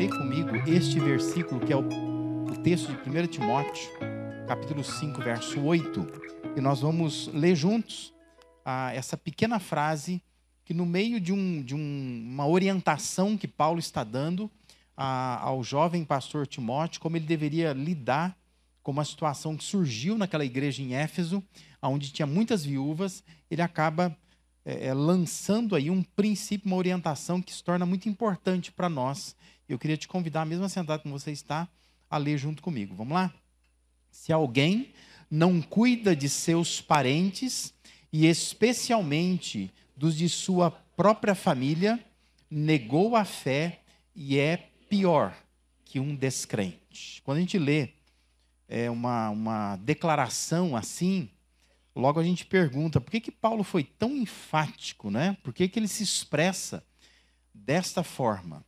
ler comigo este versículo, que é o, o texto de 1 Timóteo, capítulo 5, verso 8, e nós vamos ler juntos ah, essa pequena frase que, no meio de, um, de um, uma orientação que Paulo está dando ah, ao jovem pastor Timóteo, como ele deveria lidar com uma situação que surgiu naquela igreja em Éfeso, onde tinha muitas viúvas, ele acaba é, é, lançando aí um princípio, uma orientação que se torna muito importante para nós. Eu queria te convidar, mesmo sentado como você está, a ler junto comigo. Vamos lá? Se alguém não cuida de seus parentes, e especialmente dos de sua própria família, negou a fé e é pior que um descrente. Quando a gente lê é, uma, uma declaração assim, Logo a gente pergunta, por que, que Paulo foi tão enfático, né? Por que, que ele se expressa desta forma?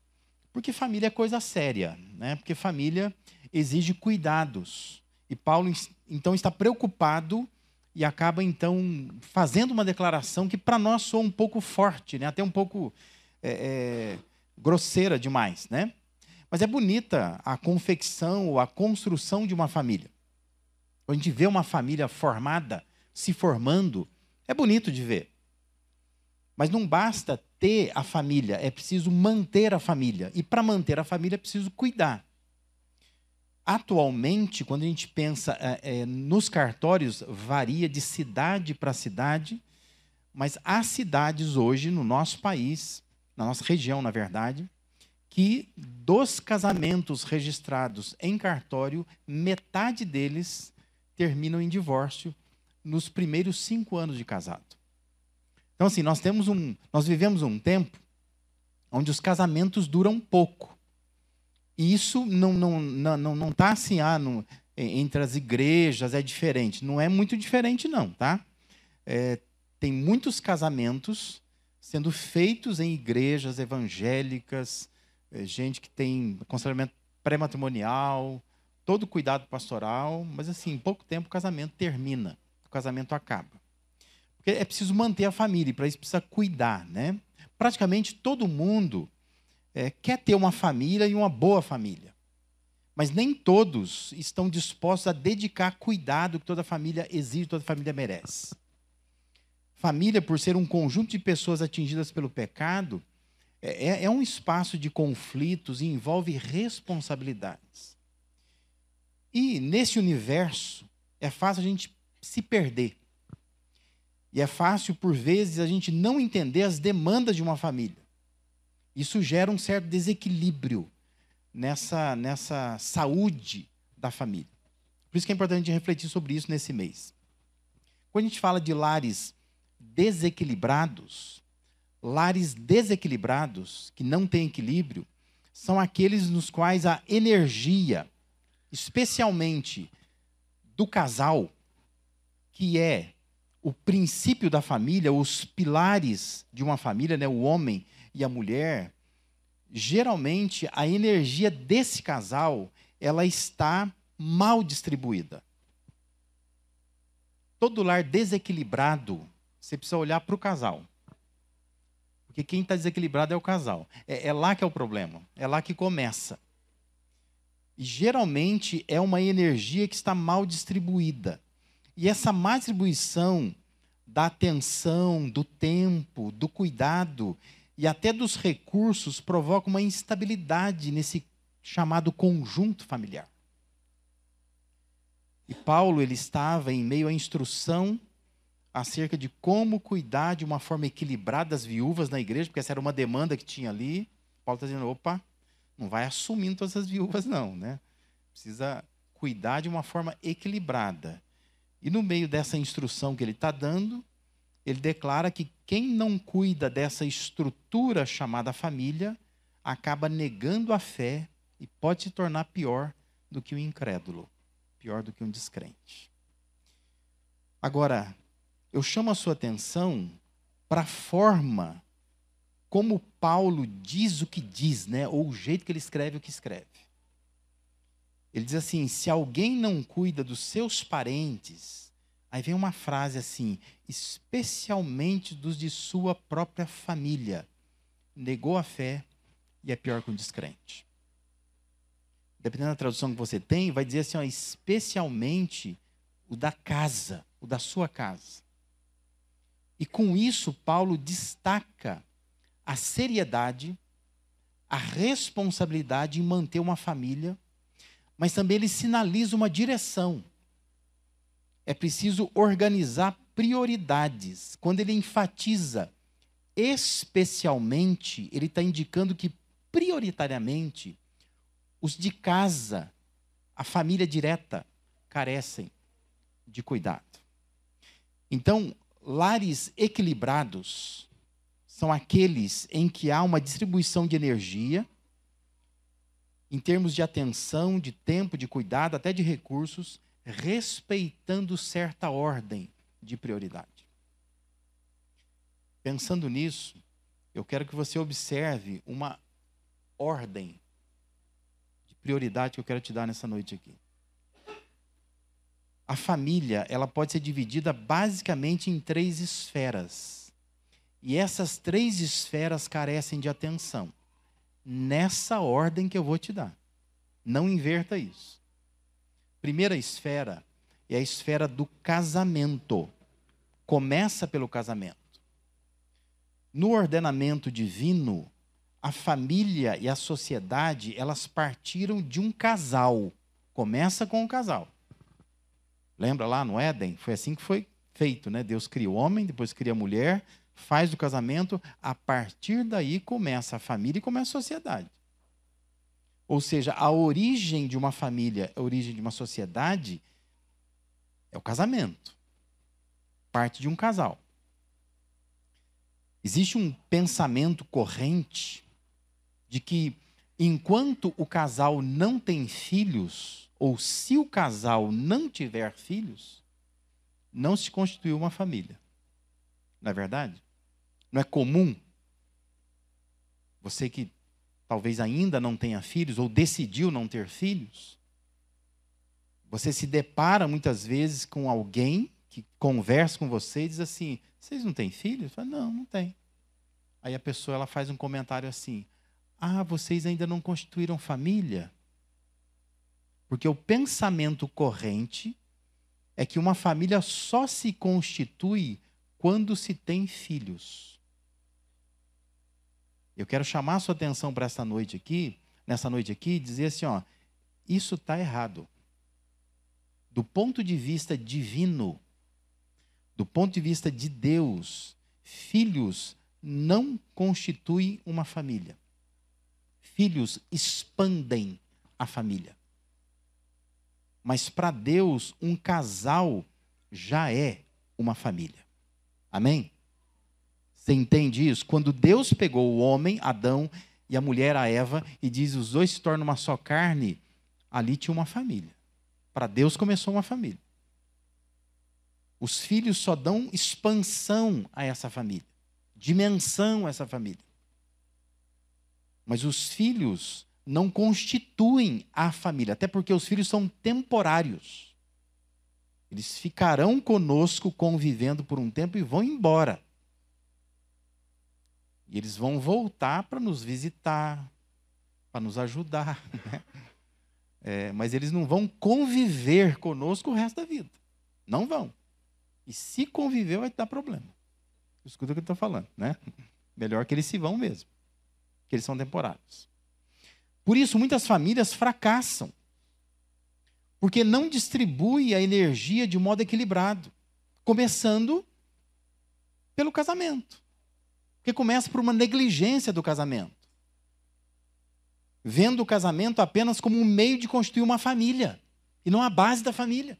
Porque família é coisa séria, né? Porque família exige cuidados. E Paulo então está preocupado e acaba então fazendo uma declaração que para nós soa um pouco forte, né? Até um pouco é, é, grosseira demais, né? Mas é bonita a confecção ou a construção de uma família. Quando a gente vê uma família formada, se formando, é bonito de ver. Mas não basta ter a família, é preciso manter a família. E para manter a família é preciso cuidar. Atualmente, quando a gente pensa é, é, nos cartórios, varia de cidade para cidade, mas há cidades hoje no nosso país, na nossa região, na verdade, que dos casamentos registrados em cartório, metade deles terminam em divórcio nos primeiros cinco anos de casado. Então, assim, nós temos um, nós vivemos um tempo onde os casamentos duram pouco. E isso não não não não, não tá assim ah, no, entre as igrejas é diferente. Não é muito diferente não, tá? É, tem muitos casamentos sendo feitos em igrejas evangélicas, é, gente que tem aconselhamento pré-matrimonial, todo cuidado pastoral, mas assim, em pouco tempo o casamento termina casamento acaba. Porque é preciso manter a família, e para isso precisa cuidar, né? Praticamente todo mundo é, quer ter uma família e uma boa família. Mas nem todos estão dispostos a dedicar cuidado que toda família exige, toda família merece. Família, por ser um conjunto de pessoas atingidas pelo pecado, é, é, é um espaço de conflitos e envolve responsabilidades. E nesse universo, é fácil a gente se perder. E é fácil, por vezes, a gente não entender as demandas de uma família. Isso gera um certo desequilíbrio nessa, nessa saúde da família. Por isso que é importante refletir sobre isso nesse mês. Quando a gente fala de lares desequilibrados, lares desequilibrados, que não têm equilíbrio, são aqueles nos quais a energia, especialmente do casal, que é o princípio da família, os pilares de uma família, né, o homem e a mulher, geralmente a energia desse casal, ela está mal distribuída. Todo lar desequilibrado, você precisa olhar para o casal. Porque quem está desequilibrado é o casal. É, é lá que é o problema. É lá que começa. E geralmente é uma energia que está mal distribuída. E essa má distribuição da atenção, do tempo, do cuidado e até dos recursos provoca uma instabilidade nesse chamado conjunto familiar. E Paulo ele estava em meio à instrução acerca de como cuidar de uma forma equilibrada das viúvas na igreja, porque essa era uma demanda que tinha ali. Paulo está dizendo: opa, não vai assumindo todas as viúvas, não, né? Precisa cuidar de uma forma equilibrada. E no meio dessa instrução que ele está dando, ele declara que quem não cuida dessa estrutura chamada família acaba negando a fé e pode se tornar pior do que o incrédulo, pior do que um descrente. Agora, eu chamo a sua atenção para a forma como Paulo diz o que diz, né? ou o jeito que ele escreve o que escreve. Ele diz assim: se alguém não cuida dos seus parentes, aí vem uma frase assim, especialmente dos de sua própria família, negou a fé e é pior que um descrente. dependendo da tradução que você tem, vai dizer assim, ó, especialmente o da casa, o da sua casa. E com isso, Paulo destaca a seriedade, a responsabilidade em manter uma família, mas também ele sinaliza uma direção. É preciso organizar prioridades. Quando ele enfatiza especialmente, ele está indicando que prioritariamente os de casa, a família direta, carecem de cuidado. Então, lares equilibrados são aqueles em que há uma distribuição de energia, em termos de atenção, de tempo, de cuidado, até de recursos, respeitando certa ordem de prioridade. Pensando nisso, eu quero que você observe uma ordem de prioridade que eu quero te dar nessa noite aqui. A família, ela pode ser dividida basicamente em três esferas. E essas três esferas carecem de atenção. Nessa ordem que eu vou te dar. Não inverta isso. Primeira esfera é a esfera do casamento. Começa pelo casamento. No ordenamento divino, a família e a sociedade, elas partiram de um casal. Começa com o casal. Lembra lá no Éden? Foi assim que foi feito, né? Deus cria o homem, depois cria a mulher, faz o casamento, a partir daí começa a família e começa a sociedade. Ou seja, a origem de uma família, a origem de uma sociedade é o casamento. Parte de um casal. Existe um pensamento corrente de que enquanto o casal não tem filhos, ou se o casal não tiver filhos, não se constituiu uma família. Não é verdade? Não é comum você que talvez ainda não tenha filhos ou decidiu não ter filhos, você se depara muitas vezes com alguém que conversa com você e diz assim: "Vocês não têm filhos?" Fala, "Não, não tem." Aí a pessoa ela faz um comentário assim: ah, vocês ainda não constituíram família? Porque o pensamento corrente é que uma família só se constitui quando se tem filhos. Eu quero chamar a sua atenção para essa noite aqui, nessa noite aqui, dizer assim, ó, isso está errado. Do ponto de vista divino, do ponto de vista de Deus, filhos não constituem uma família filhos expandem a família. Mas para Deus, um casal já é uma família. Amém? Você entende isso? Quando Deus pegou o homem, Adão, e a mulher, a Eva, e diz: os dois se tornam uma só carne, ali tinha uma família. Para Deus começou uma família. Os filhos só dão expansão a essa família, dimensão a essa família. Mas os filhos não constituem a família, até porque os filhos são temporários. Eles ficarão conosco convivendo por um tempo e vão embora. E eles vão voltar para nos visitar, para nos ajudar. Né? É, mas eles não vão conviver conosco o resto da vida. Não vão. E se conviver, vai dar problema. Escuta o que eu estou falando, né? Melhor que eles se vão mesmo que eles são temporários. Por isso, muitas famílias fracassam, porque não distribui a energia de modo equilibrado, começando pelo casamento, porque começa por uma negligência do casamento, vendo o casamento apenas como um meio de construir uma família e não a base da família.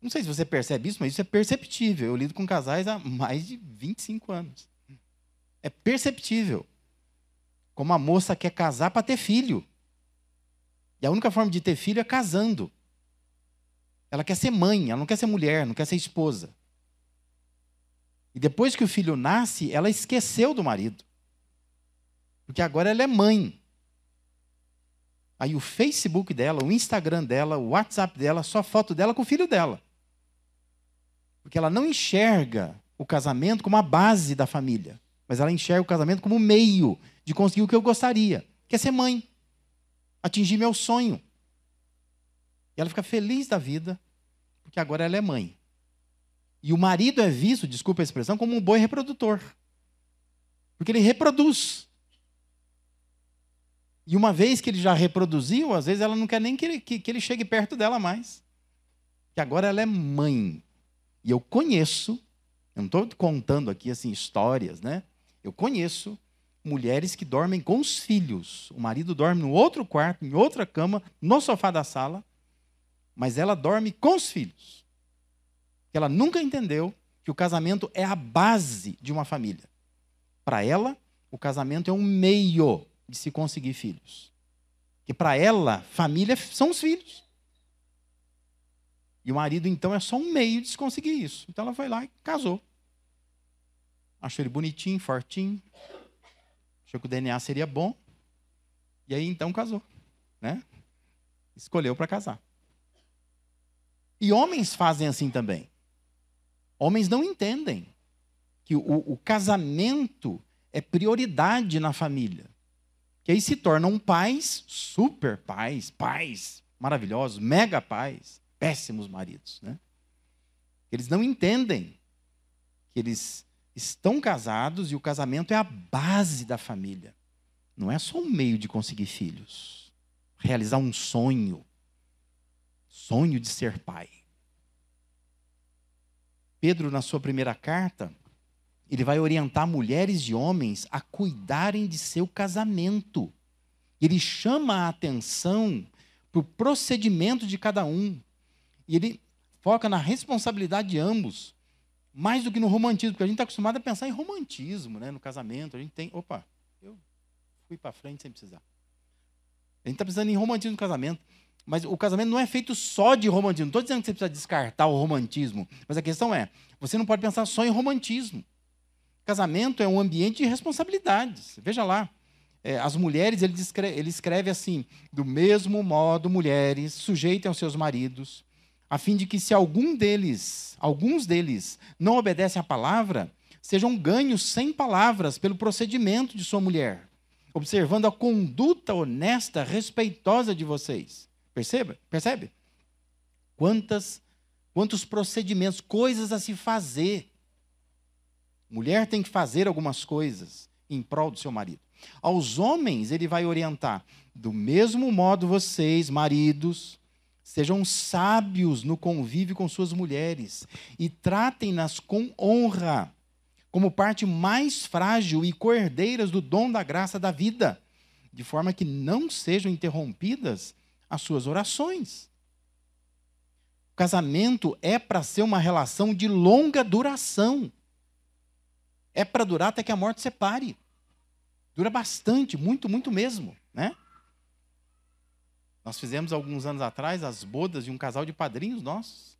Não sei se você percebe isso, mas isso é perceptível. Eu lido com casais há mais de 25 anos. É perceptível. Como a moça quer casar para ter filho. E a única forma de ter filho é casando. Ela quer ser mãe, ela não quer ser mulher, não quer ser esposa. E depois que o filho nasce, ela esqueceu do marido. Porque agora ela é mãe. Aí o Facebook dela, o Instagram dela, o WhatsApp dela, só foto dela com o filho dela. Porque ela não enxerga o casamento como a base da família, mas ela enxerga o casamento como meio de conseguir o que eu gostaria, que é ser mãe. atingir meu sonho. E ela fica feliz da vida, porque agora ela é mãe. E o marido é visto, desculpa a expressão, como um boi reprodutor. Porque ele reproduz. E uma vez que ele já reproduziu, às vezes ela não quer nem que ele, que, que ele chegue perto dela mais. Que agora ela é mãe. E eu conheço, eu não estou contando aqui assim histórias, né? Eu conheço mulheres que dormem com os filhos. O marido dorme no outro quarto, em outra cama, no sofá da sala, mas ela dorme com os filhos. Ela nunca entendeu que o casamento é a base de uma família. Para ela, o casamento é um meio de se conseguir filhos. Que para ela, família são os filhos. E o marido, então, é só um meio de se conseguir isso. Então ela foi lá e casou. Achou ele bonitinho, fortinho. Achou que o DNA seria bom. E aí então casou. Né? Escolheu para casar. E homens fazem assim também. Homens não entendem que o, o casamento é prioridade na família. Que aí se tornam pais, super pais, pais maravilhosos, mega pais, péssimos maridos. Né? Eles não entendem que eles estão casados e o casamento é a base da família. Não é só um meio de conseguir filhos, realizar um sonho, sonho de ser pai. Pedro, na sua primeira carta, ele vai orientar mulheres e homens a cuidarem de seu casamento. Ele chama a atenção para o procedimento de cada um. E ele foca na responsabilidade de ambos mais do que no romantismo, porque a gente está acostumado a pensar em romantismo, né? No casamento, a gente tem, opa, eu fui para frente sem precisar. A gente está pensando em romantismo no casamento, mas o casamento não é feito só de romantismo. Não estou dizendo que você precisa descartar o romantismo, mas a questão é, você não pode pensar só em romantismo. Casamento é um ambiente de responsabilidades. Veja lá, é, as mulheres, ele, descreve, ele escreve assim: do mesmo modo, mulheres, sujeitem aos seus maridos, a fim de que se algum deles, alguns deles, não obedecem à palavra, sejam ganhos sem palavras pelo procedimento de sua mulher, observando a conduta honesta, respeitosa de vocês. Perceba? Percebe? Quantas quantos procedimentos, coisas a se fazer. Mulher tem que fazer algumas coisas em prol do seu marido. Aos homens, ele vai orientar: do mesmo modo, vocês, maridos, Sejam sábios no convívio com suas mulheres e tratem-nas com honra, como parte mais frágil e cordeiras do dom da graça da vida, de forma que não sejam interrompidas as suas orações. O casamento é para ser uma relação de longa duração. É para durar até que a morte separe. Dura bastante, muito, muito mesmo, né? Nós fizemos alguns anos atrás as bodas de um casal de padrinhos nossos.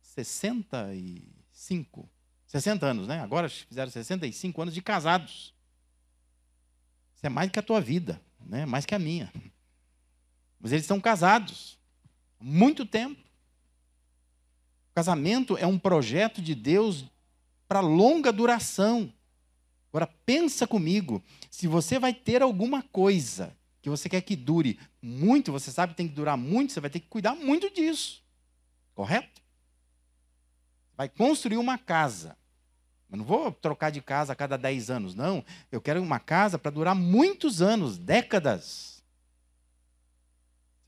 65. 60 anos, né? Agora fizeram 65 anos de casados. Isso é mais que a tua vida, né? Mais que a minha. Mas eles estão casados. Muito tempo. O casamento é um projeto de Deus para longa duração. Agora pensa comigo, se você vai ter alguma coisa que você quer que dure muito, você sabe que tem que durar muito, você vai ter que cuidar muito disso. Correto? Vai construir uma casa. Eu não vou trocar de casa a cada 10 anos, não. Eu quero uma casa para durar muitos anos, décadas.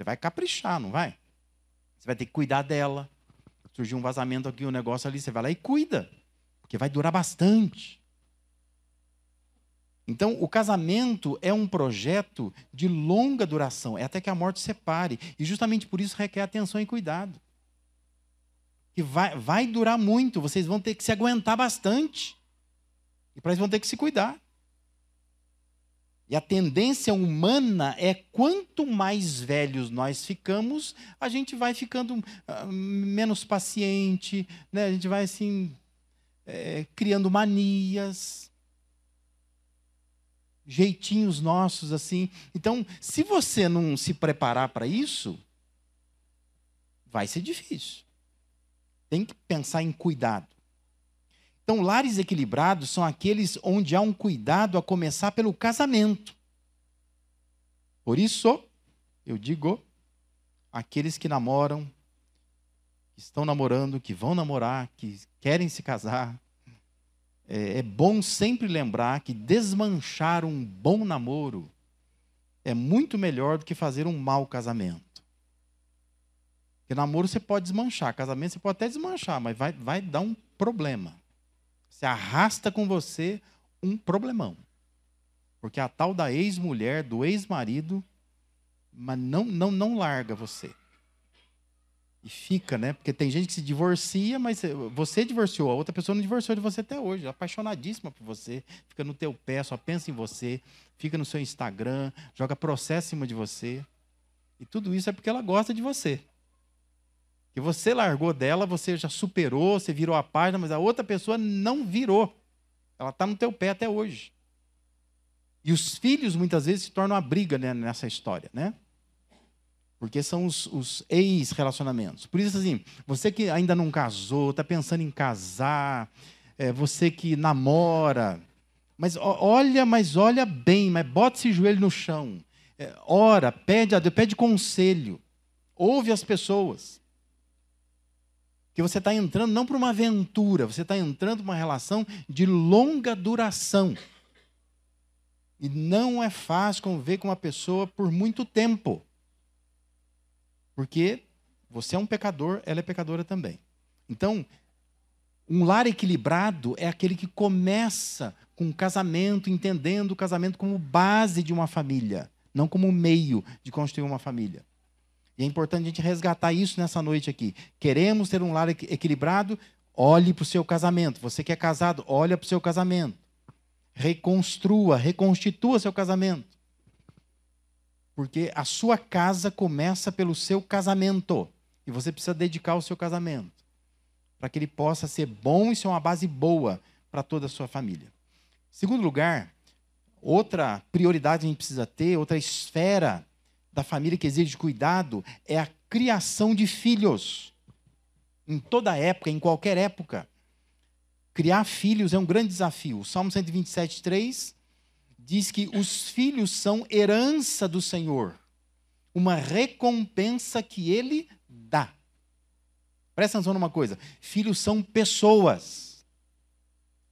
Você vai caprichar, não vai? Você vai ter que cuidar dela. Surgiu um vazamento aqui, um negócio ali, você vai lá e cuida. Porque vai durar bastante. Então, o casamento é um projeto de longa duração, é até que a morte separe. E justamente por isso requer atenção e cuidado. Que vai, vai durar muito, vocês vão ter que se aguentar bastante. E para isso vão ter que se cuidar. E a tendência humana é quanto mais velhos nós ficamos, a gente vai ficando uh, menos paciente, né? a gente vai assim, é, criando manias jeitinhos nossos assim. Então, se você não se preparar para isso, vai ser difícil. Tem que pensar em cuidado. Então, lares equilibrados são aqueles onde há um cuidado a começar pelo casamento. Por isso, Eu digo aqueles que namoram, que estão namorando, que vão namorar, que querem se casar. É, é bom sempre lembrar que desmanchar um bom namoro é muito melhor do que fazer um mau casamento. Porque namoro você pode desmanchar, casamento você pode até desmanchar, mas vai, vai dar um problema. Você arrasta com você um problemão. Porque a tal da ex-mulher, do ex-marido, mas não, não, não larga você. E fica, né? Porque tem gente que se divorcia, mas você divorciou, a outra pessoa não divorciou de você até hoje, apaixonadíssima por você, fica no teu pé, só pensa em você, fica no seu Instagram, joga processo em cima de você. E tudo isso é porque ela gosta de você. Que você largou dela, você já superou, você virou a página, mas a outra pessoa não virou. Ela está no teu pé até hoje. E os filhos muitas vezes se tornam a briga né, nessa história, né? Porque são os, os ex-relacionamentos. Por isso, assim, você que ainda não casou, está pensando em casar, é, você que namora, mas olha, mas olha bem, mas bota esse joelho no chão. É, ora, pede a Deus, pede conselho. Ouve as pessoas. Que você está entrando não para uma aventura, você está entrando para uma relação de longa duração. E não é fácil conviver com uma pessoa por muito tempo. Porque você é um pecador, ela é pecadora também. Então, um lar equilibrado é aquele que começa com um casamento, entendendo o casamento como base de uma família, não como meio de construir uma família. E é importante a gente resgatar isso nessa noite aqui. Queremos ter um lar equilibrado? Olhe para o seu casamento. Você que é casado, olha para o seu casamento. Reconstrua, reconstitua seu casamento. Porque a sua casa começa pelo seu casamento. E você precisa dedicar o seu casamento. Para que ele possa ser bom e ser uma base boa para toda a sua família. Segundo lugar, outra prioridade que a gente precisa ter, outra esfera da família que exige cuidado, é a criação de filhos. Em toda época, em qualquer época. Criar filhos é um grande desafio. O Salmo 127, 3 diz que os filhos são herança do Senhor, uma recompensa que ele dá. Presta atenção numa coisa: filhos são pessoas.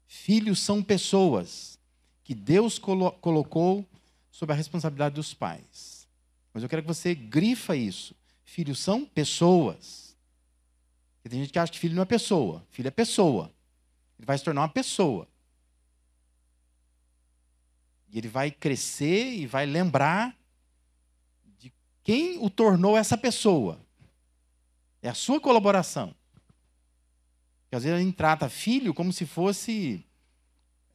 Filhos são pessoas que Deus colo colocou sob a responsabilidade dos pais. Mas eu quero que você grifa isso. Filhos são pessoas. Tem gente que acha que filho não é pessoa. Filho é pessoa. Ele vai se tornar uma pessoa. E ele vai crescer e vai lembrar de quem o tornou essa pessoa. É a sua colaboração. Porque às vezes a gente trata filho como se fosse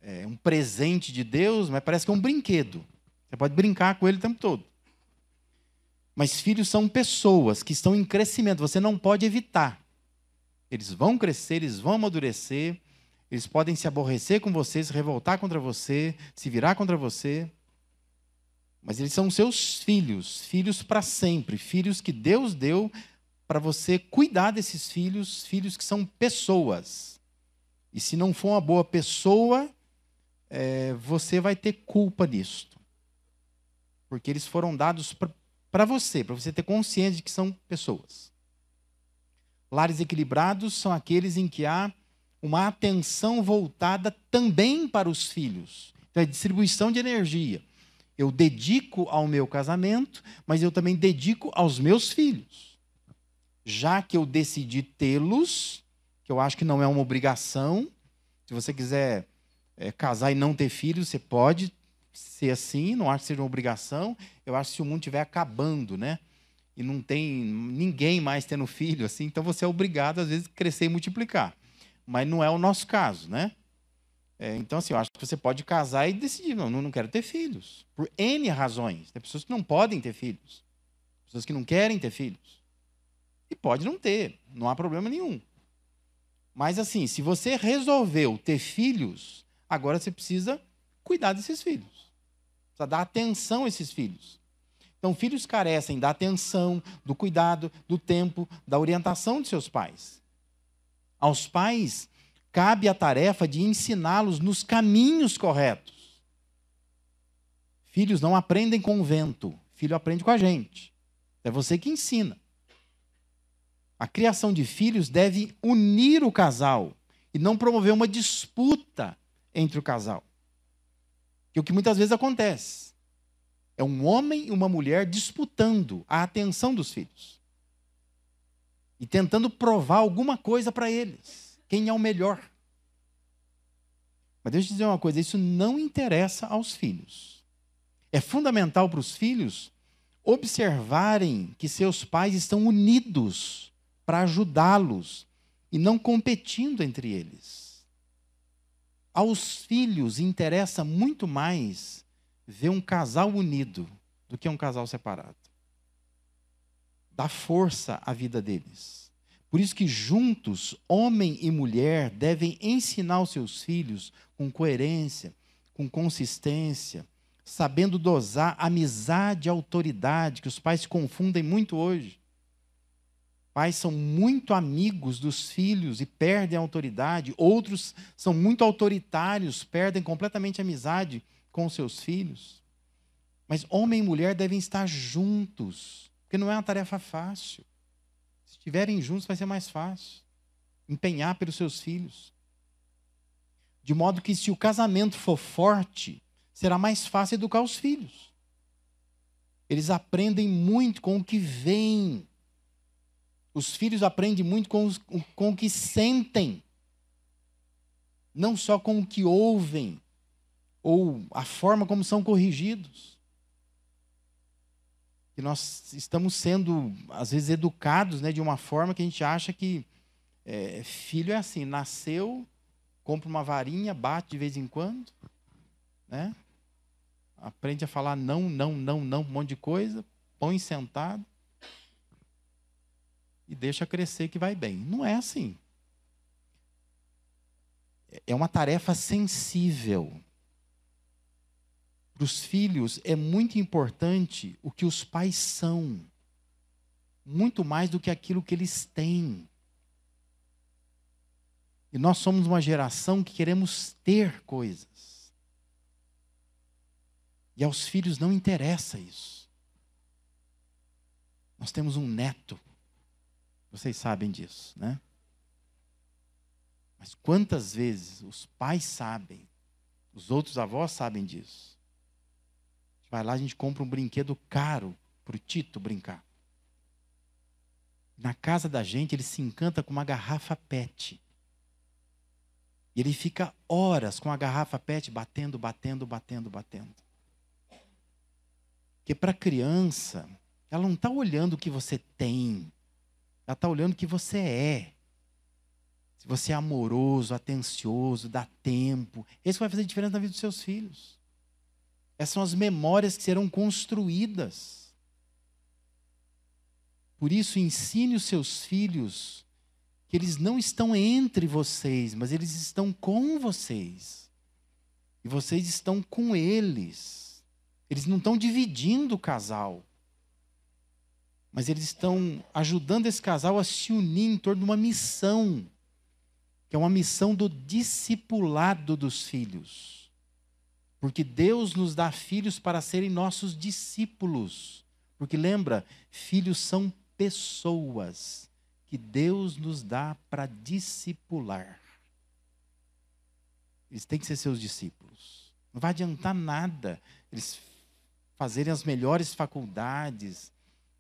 é, um presente de Deus, mas parece que é um brinquedo. Você pode brincar com ele o tempo todo. Mas filhos são pessoas que estão em crescimento, você não pode evitar. Eles vão crescer, eles vão amadurecer, eles podem se aborrecer com você, se revoltar contra você, se virar contra você. Mas eles são seus filhos, filhos para sempre, filhos que Deus deu para você cuidar desses filhos, filhos que são pessoas. E se não for uma boa pessoa, é, você vai ter culpa nisto. Porque eles foram dados para você, para você ter consciência de que são pessoas. Lares equilibrados são aqueles em que há uma atenção voltada também para os filhos. Então, é distribuição de energia. Eu dedico ao meu casamento, mas eu também dedico aos meus filhos. Já que eu decidi tê-los, que eu acho que não é uma obrigação, se você quiser é, casar e não ter filhos, você pode ser assim, não acho que seja uma obrigação. Eu acho que se o mundo estiver acabando, né? E não tem ninguém mais tendo filho, assim, então você é obrigado, às vezes, a crescer e multiplicar mas não é o nosso caso, né? É, então, assim, eu acho que você pode casar e decidir, não, não quero ter filhos. Por N razões. Tem pessoas que não podem ter filhos. Pessoas que não querem ter filhos. E pode não ter, não há problema nenhum. Mas, assim, se você resolveu ter filhos, agora você precisa cuidar desses filhos. Precisa dar atenção a esses filhos. Então, filhos carecem da atenção, do cuidado, do tempo, da orientação de seus pais. Aos pais cabe a tarefa de ensiná-los nos caminhos corretos. Filhos não aprendem com o vento, filho aprende com a gente. É você que ensina. A criação de filhos deve unir o casal e não promover uma disputa entre o casal. Que é o que muitas vezes acontece. É um homem e uma mulher disputando a atenção dos filhos. E tentando provar alguma coisa para eles. Quem é o melhor. Mas deixa eu dizer uma coisa: isso não interessa aos filhos. É fundamental para os filhos observarem que seus pais estão unidos para ajudá-los e não competindo entre eles. Aos filhos interessa muito mais ver um casal unido do que um casal separado. Dá força à vida deles. Por isso que juntos, homem e mulher devem ensinar os seus filhos com coerência, com consistência, sabendo dosar amizade e autoridade, que os pais se confundem muito hoje. Pais são muito amigos dos filhos e perdem a autoridade, outros são muito autoritários, perdem completamente a amizade com seus filhos. Mas homem e mulher devem estar juntos, porque não é uma tarefa fácil. Se estiverem juntos, vai ser mais fácil. Empenhar pelos seus filhos. De modo que, se o casamento for forte, será mais fácil educar os filhos. Eles aprendem muito com o que vem. Os filhos aprendem muito com, os, com o que sentem, não só com o que ouvem, ou a forma como são corrigidos. E nós estamos sendo, às vezes, educados né, de uma forma que a gente acha que é, filho é assim: nasceu, compra uma varinha, bate de vez em quando, né? aprende a falar não, não, não, não, um monte de coisa, põe sentado e deixa crescer que vai bem. Não é assim. É uma tarefa sensível. Para os filhos é muito importante o que os pais são, muito mais do que aquilo que eles têm. E nós somos uma geração que queremos ter coisas. E aos filhos não interessa isso. Nós temos um neto. Vocês sabem disso, né? Mas quantas vezes os pais sabem, os outros avós sabem disso. Vai lá, a gente compra um brinquedo caro para o Tito brincar. Na casa da gente, ele se encanta com uma garrafa PET. E ele fica horas com a garrafa PET batendo, batendo, batendo, batendo. Porque para a criança, ela não está olhando o que você tem, ela está olhando o que você é. Se você é amoroso, atencioso, dá tempo, isso vai fazer diferença na vida dos seus filhos. Essas são as memórias que serão construídas. Por isso, ensine os seus filhos que eles não estão entre vocês, mas eles estão com vocês. E vocês estão com eles. Eles não estão dividindo o casal. Mas eles estão ajudando esse casal a se unir em torno de uma missão, que é uma missão do discipulado dos filhos. Porque Deus nos dá filhos para serem nossos discípulos. Porque lembra, filhos são pessoas que Deus nos dá para discipular. Eles têm que ser seus discípulos. Não vai adiantar nada eles fazerem as melhores faculdades,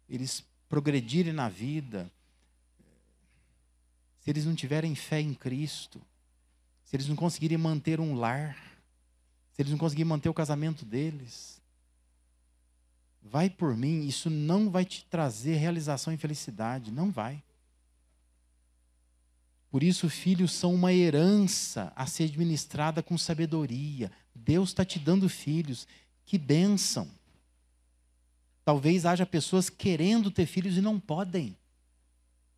eles progredirem na vida, se eles não tiverem fé em Cristo, se eles não conseguirem manter um lar, se eles não conseguirem manter o casamento deles, vai por mim, isso não vai te trazer realização e felicidade, não vai. Por isso, filhos são uma herança a ser administrada com sabedoria. Deus está te dando filhos, que bênção. Talvez haja pessoas querendo ter filhos e não podem.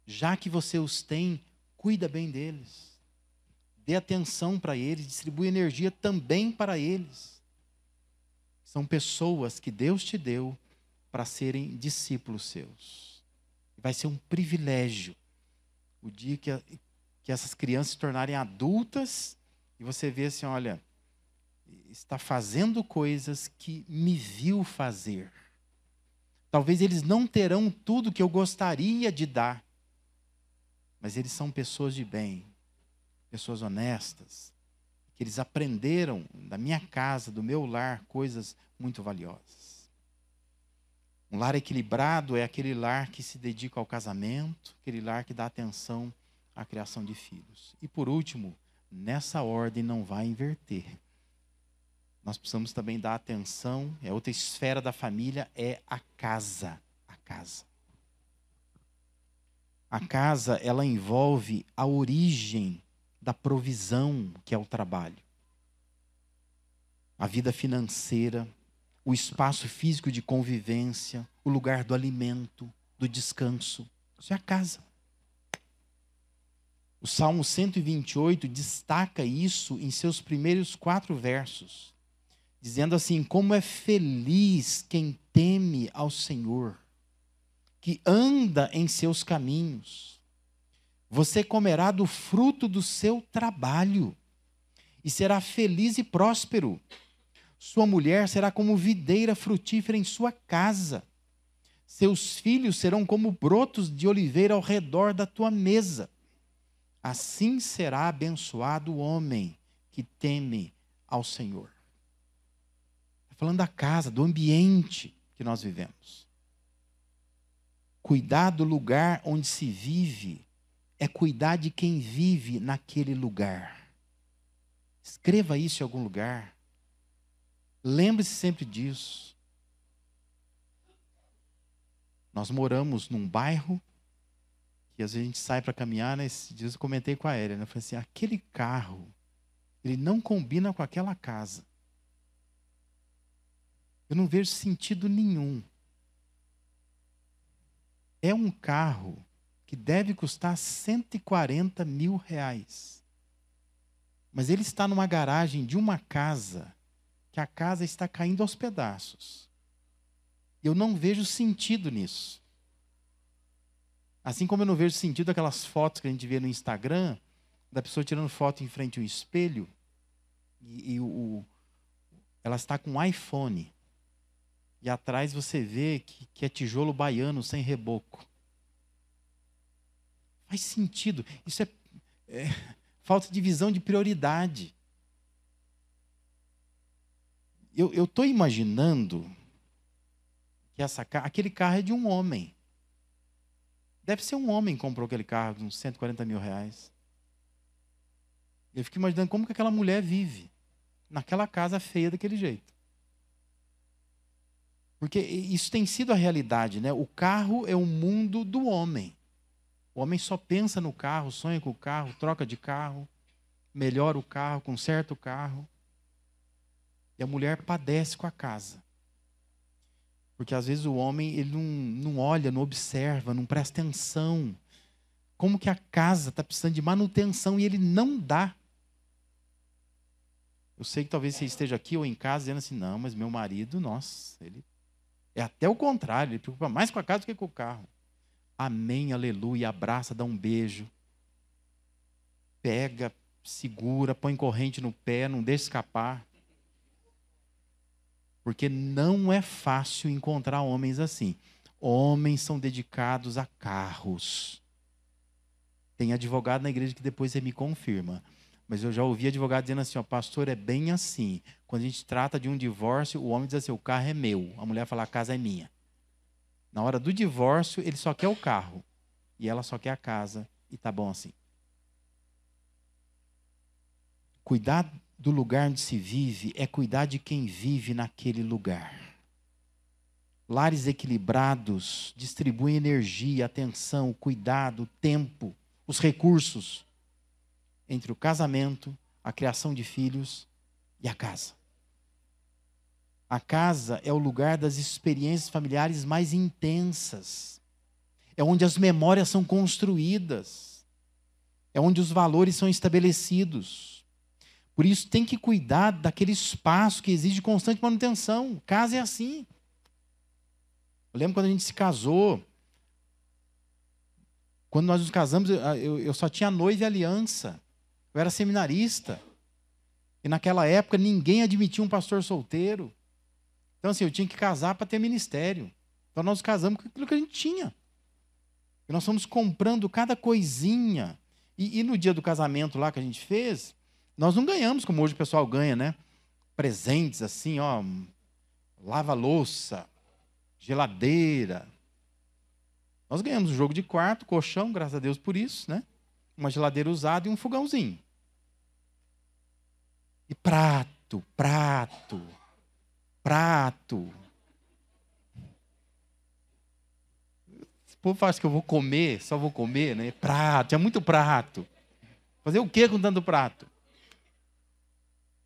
Já que você os tem, cuida bem deles. Dê atenção para eles, distribui energia também para eles. São pessoas que Deus te deu para serem discípulos seus. Vai ser um privilégio o dia que, a, que essas crianças se tornarem adultas e você vê assim: olha, está fazendo coisas que me viu fazer Talvez eles não terão tudo que eu gostaria de dar, mas eles são pessoas de bem, pessoas honestas, que eles aprenderam da minha casa, do meu lar, coisas muito valiosas. Um lar equilibrado é aquele lar que se dedica ao casamento, aquele lar que dá atenção à criação de filhos. E por último, nessa ordem não vai inverter. Nós precisamos também dar atenção, é outra esfera da família, é a casa. A casa. A casa, ela envolve a origem da provisão que é o trabalho. A vida financeira, o espaço físico de convivência, o lugar do alimento, do descanso. Isso é a casa. O Salmo 128 destaca isso em seus primeiros quatro versos, dizendo assim: Como é feliz quem teme ao Senhor, que anda em seus caminhos. Você comerá do fruto do seu trabalho e será feliz e próspero. Sua mulher será como videira frutífera em sua casa. Seus filhos serão como brotos de oliveira ao redor da tua mesa. Assim será abençoado o homem que teme ao Senhor. Falando da casa, do ambiente que nós vivemos. Cuidar do lugar onde se vive é cuidar de quem vive naquele lugar. Escreva isso em algum lugar. Lembre-se sempre disso. Nós moramos num bairro que às vezes a gente sai para caminhar, né? Esses dias eu comentei com a Elia, né? Eu falei assim, aquele carro, ele não combina com aquela casa. Eu não vejo sentido nenhum. É um carro que deve custar 140 mil reais. Mas ele está numa garagem de uma casa, que a casa está caindo aos pedaços. Eu não vejo sentido nisso. Assim como eu não vejo sentido aquelas fotos que a gente vê no Instagram, da pessoa tirando foto em frente a um espelho, e, e o, ela está com um iPhone. E atrás você vê que, que é tijolo baiano sem reboco. Faz sentido. Isso é, é falta de visão de prioridade. Eu estou imaginando que essa, aquele carro é de um homem. Deve ser um homem que comprou aquele carro de uns 140 mil reais. Eu fico imaginando como que aquela mulher vive naquela casa feia daquele jeito. Porque isso tem sido a realidade, né? O carro é o mundo do homem. O homem só pensa no carro, sonha com o carro, troca de carro, melhora o carro, conserta o carro. E a mulher padece com a casa. Porque às vezes o homem ele não, não olha, não observa, não presta atenção. Como que a casa está precisando de manutenção e ele não dá. Eu sei que talvez você esteja aqui ou em casa dizendo assim, não, mas meu marido, nossa, ele é até o contrário, ele preocupa mais com a casa do que com o carro. Amém, aleluia, abraça, dá um beijo. Pega, segura, põe corrente no pé, não deixa escapar. Porque não é fácil encontrar homens assim. Homens são dedicados a carros. Tem advogado na igreja que depois você me confirma. Mas eu já ouvi advogado dizendo assim: ó, pastor, é bem assim. Quando a gente trata de um divórcio, o homem diz assim: o carro é meu. A mulher fala: a casa é minha. Na hora do divórcio, ele só quer o carro. E ela só quer a casa. E tá bom assim. Cuidar do lugar onde se vive é cuidar de quem vive naquele lugar. Lares equilibrados distribuem energia, atenção, cuidado, tempo, os recursos entre o casamento, a criação de filhos e a casa. A casa é o lugar das experiências familiares mais intensas. É onde as memórias são construídas. É onde os valores são estabelecidos. Por isso tem que cuidar daquele espaço que exige constante manutenção. Casa é assim. Eu lembro quando a gente se casou. Quando nós nos casamos, eu, eu só tinha noiva e aliança. Eu era seminarista. E naquela época ninguém admitia um pastor solteiro. Então, assim, eu tinha que casar para ter ministério. Então nós casamos com aquilo que a gente tinha. E nós fomos comprando cada coisinha. E, e, no dia do casamento lá que a gente fez, nós não ganhamos como hoje o pessoal ganha, né? Presentes assim, ó, lava-louça, geladeira. Nós ganhamos um jogo de quarto, colchão, graças a Deus por isso, né? Uma geladeira usada e um fogãozinho. E prato, prato, prato. O povo faz que eu vou comer, só vou comer, né? Prato, tinha muito prato. Fazer o que com tanto prato?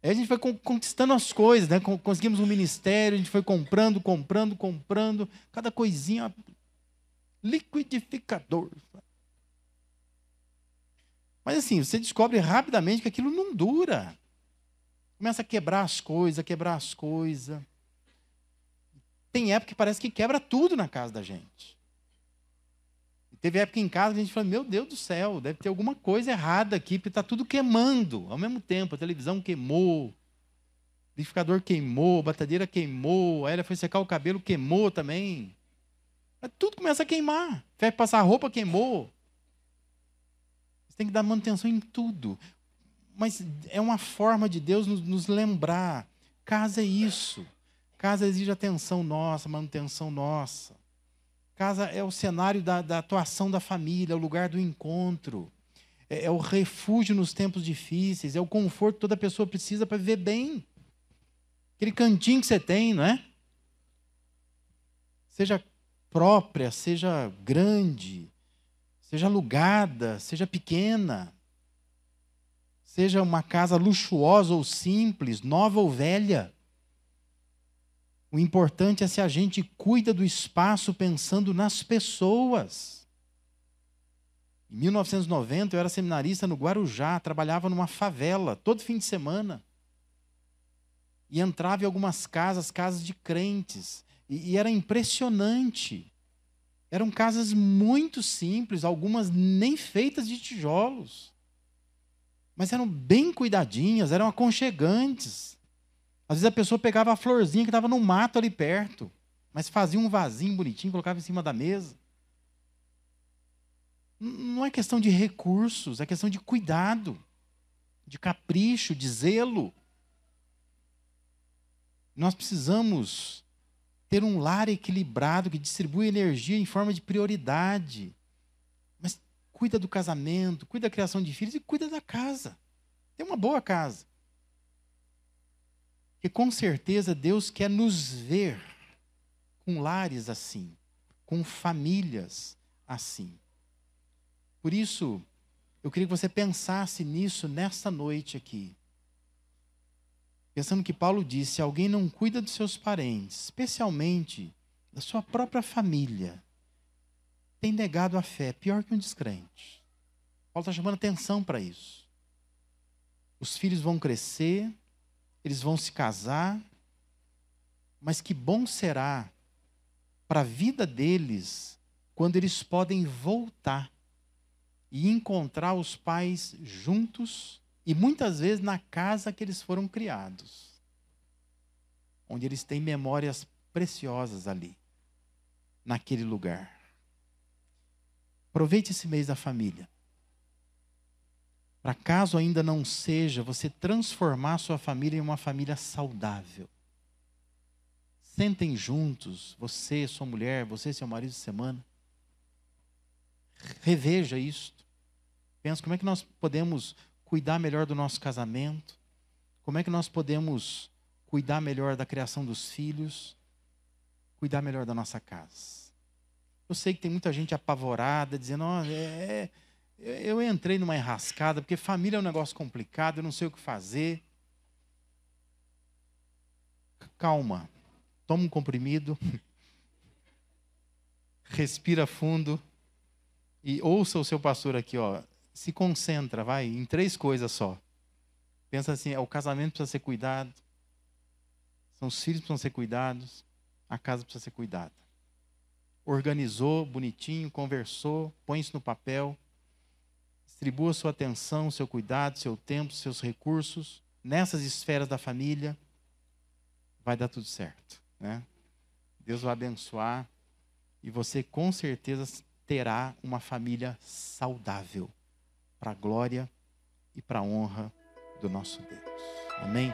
Aí a gente foi conquistando as coisas, né? Conseguimos um ministério, a gente foi comprando, comprando, comprando, cada coisinha liquidificador. Mas assim, você descobre rapidamente que aquilo não dura. Começa a quebrar as coisas, a quebrar as coisas. Tem época que parece que quebra tudo na casa da gente. Teve época em casa que a gente falou: Meu Deus do céu, deve ter alguma coisa errada aqui, porque está tudo queimando ao mesmo tempo. A televisão queimou, o liquidificador queimou, a batadeira queimou, a ela foi secar o cabelo, queimou também. Tudo começa a queimar. Vai passar roupa, queimou. Você tem que dar manutenção em tudo. Mas é uma forma de Deus nos, nos lembrar. Casa é isso. Casa exige atenção nossa, manutenção nossa. Casa é o cenário da, da atuação da família, é o lugar do encontro. É, é o refúgio nos tempos difíceis, é o conforto que toda pessoa precisa para viver bem. Aquele cantinho que você tem, não é? Seja própria, seja grande, seja alugada, seja pequena, seja uma casa luxuosa ou simples, nova ou velha. O importante é se a gente cuida do espaço pensando nas pessoas. Em 1990, eu era seminarista no Guarujá, trabalhava numa favela, todo fim de semana. E entrava em algumas casas, casas de crentes. E, e era impressionante. Eram casas muito simples, algumas nem feitas de tijolos. Mas eram bem cuidadinhas, eram aconchegantes. Às vezes a pessoa pegava a florzinha que estava no mato ali perto, mas fazia um vasinho bonitinho, colocava em cima da mesa. Não é questão de recursos, é questão de cuidado, de capricho, de zelo. Nós precisamos ter um lar equilibrado que distribui energia em forma de prioridade. Cuida do casamento, cuida da criação de filhos e cuida da casa. Tem uma boa casa. Porque com certeza Deus quer nos ver com lares assim, com famílias assim. Por isso, eu queria que você pensasse nisso nesta noite aqui. Pensando que Paulo disse: se alguém não cuida dos seus parentes, especialmente da sua própria família, tem negado a fé, pior que um descrente. Paulo está chamando atenção para isso. Os filhos vão crescer, eles vão se casar, mas que bom será para a vida deles quando eles podem voltar e encontrar os pais juntos e muitas vezes na casa que eles foram criados, onde eles têm memórias preciosas ali, naquele lugar. Aproveite esse mês da família. Para caso ainda não seja, você transformar sua família em uma família saudável. Sentem juntos, você, sua mulher, você, seu marido de semana. Reveja isto. Pensa como é que nós podemos cuidar melhor do nosso casamento, como é que nós podemos cuidar melhor da criação dos filhos, cuidar melhor da nossa casa. Eu sei que tem muita gente apavorada, dizendo, oh, é, eu entrei numa enrascada, porque família é um negócio complicado, eu não sei o que fazer. Calma, toma um comprimido, respira fundo e ouça o seu pastor aqui, ó se concentra, vai, em três coisas só. Pensa assim: o casamento precisa ser cuidado, são os filhos precisam ser cuidados, a casa precisa ser cuidada. Organizou, bonitinho, conversou, põe isso no papel, distribua sua atenção, seu cuidado, seu tempo, seus recursos nessas esferas da família, vai dar tudo certo, né? Deus vai abençoar e você com certeza terá uma família saudável, para a glória e para a honra do nosso Deus. Amém?